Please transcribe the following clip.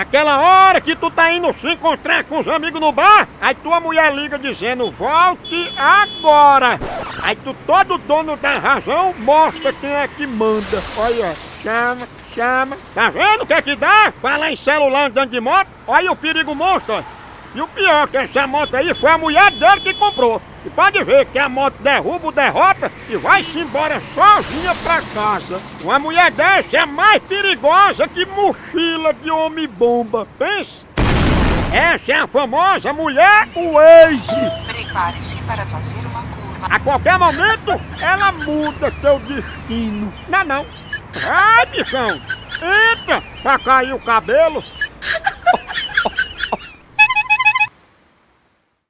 Aquela hora que tu tá indo se encontrar com os amigos no bar, aí tua mulher liga dizendo volte agora. Aí tu todo dono da razão mostra quem é que manda. Olha, chama, chama. Tá vendo o que é que dá? Falar em celular andando de moto, olha o perigo monstro. E o pior que essa moto aí foi a mulher dele que comprou. E pode ver que a moto derruba o derrota e vai-se embora sozinha pra casa. Uma mulher dessa é mais perigosa que mochila de homem-bomba. Pensa? Essa é a famosa mulher Waze. Prepare-se para fazer uma curva. A qualquer momento, ela muda teu destino. Não, não. Vai, bichão. Entra pra cair o cabelo.